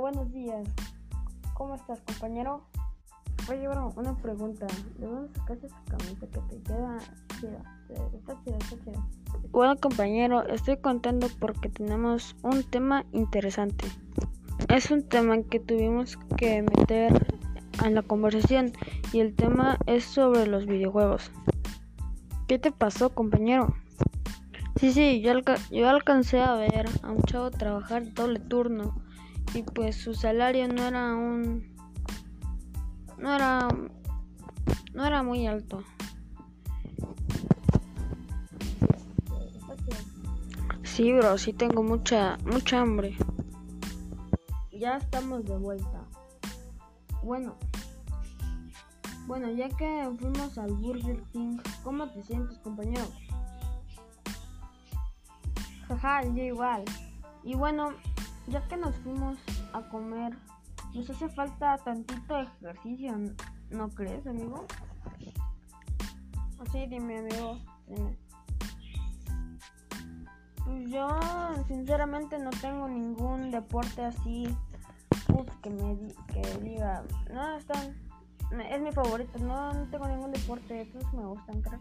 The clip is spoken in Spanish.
buenos días. ¿Cómo estás, compañero? Oye, bro, una pregunta. ¿De dónde sacaste esa camisa que te queda chida? Está chida, está chida. Bueno, compañero, estoy contando porque tenemos un tema interesante. Es un tema que tuvimos que meter en la conversación y el tema es sobre los videojuegos. ¿Qué te pasó, compañero? Sí, sí, yo, yo alcancé a ver a un chavo trabajar doble turno y pues su salario no era un no era no era muy alto. Sí, bro, sí tengo mucha mucha hambre. Ya estamos de vuelta. Bueno, bueno, ya que fuimos al Burger King, ¿cómo te sientes, compañero? Jaja, yo igual. Y bueno, ya que nos fuimos a comer, nos hace falta tantito ejercicio, ¿no crees, amigo? Así, dime, amigo. Dime. Pues yo, sinceramente, no tengo ningún deporte así que me que diga, no, están, es mi favorito, no, no tengo ningún deporte, todos me gustan, crack.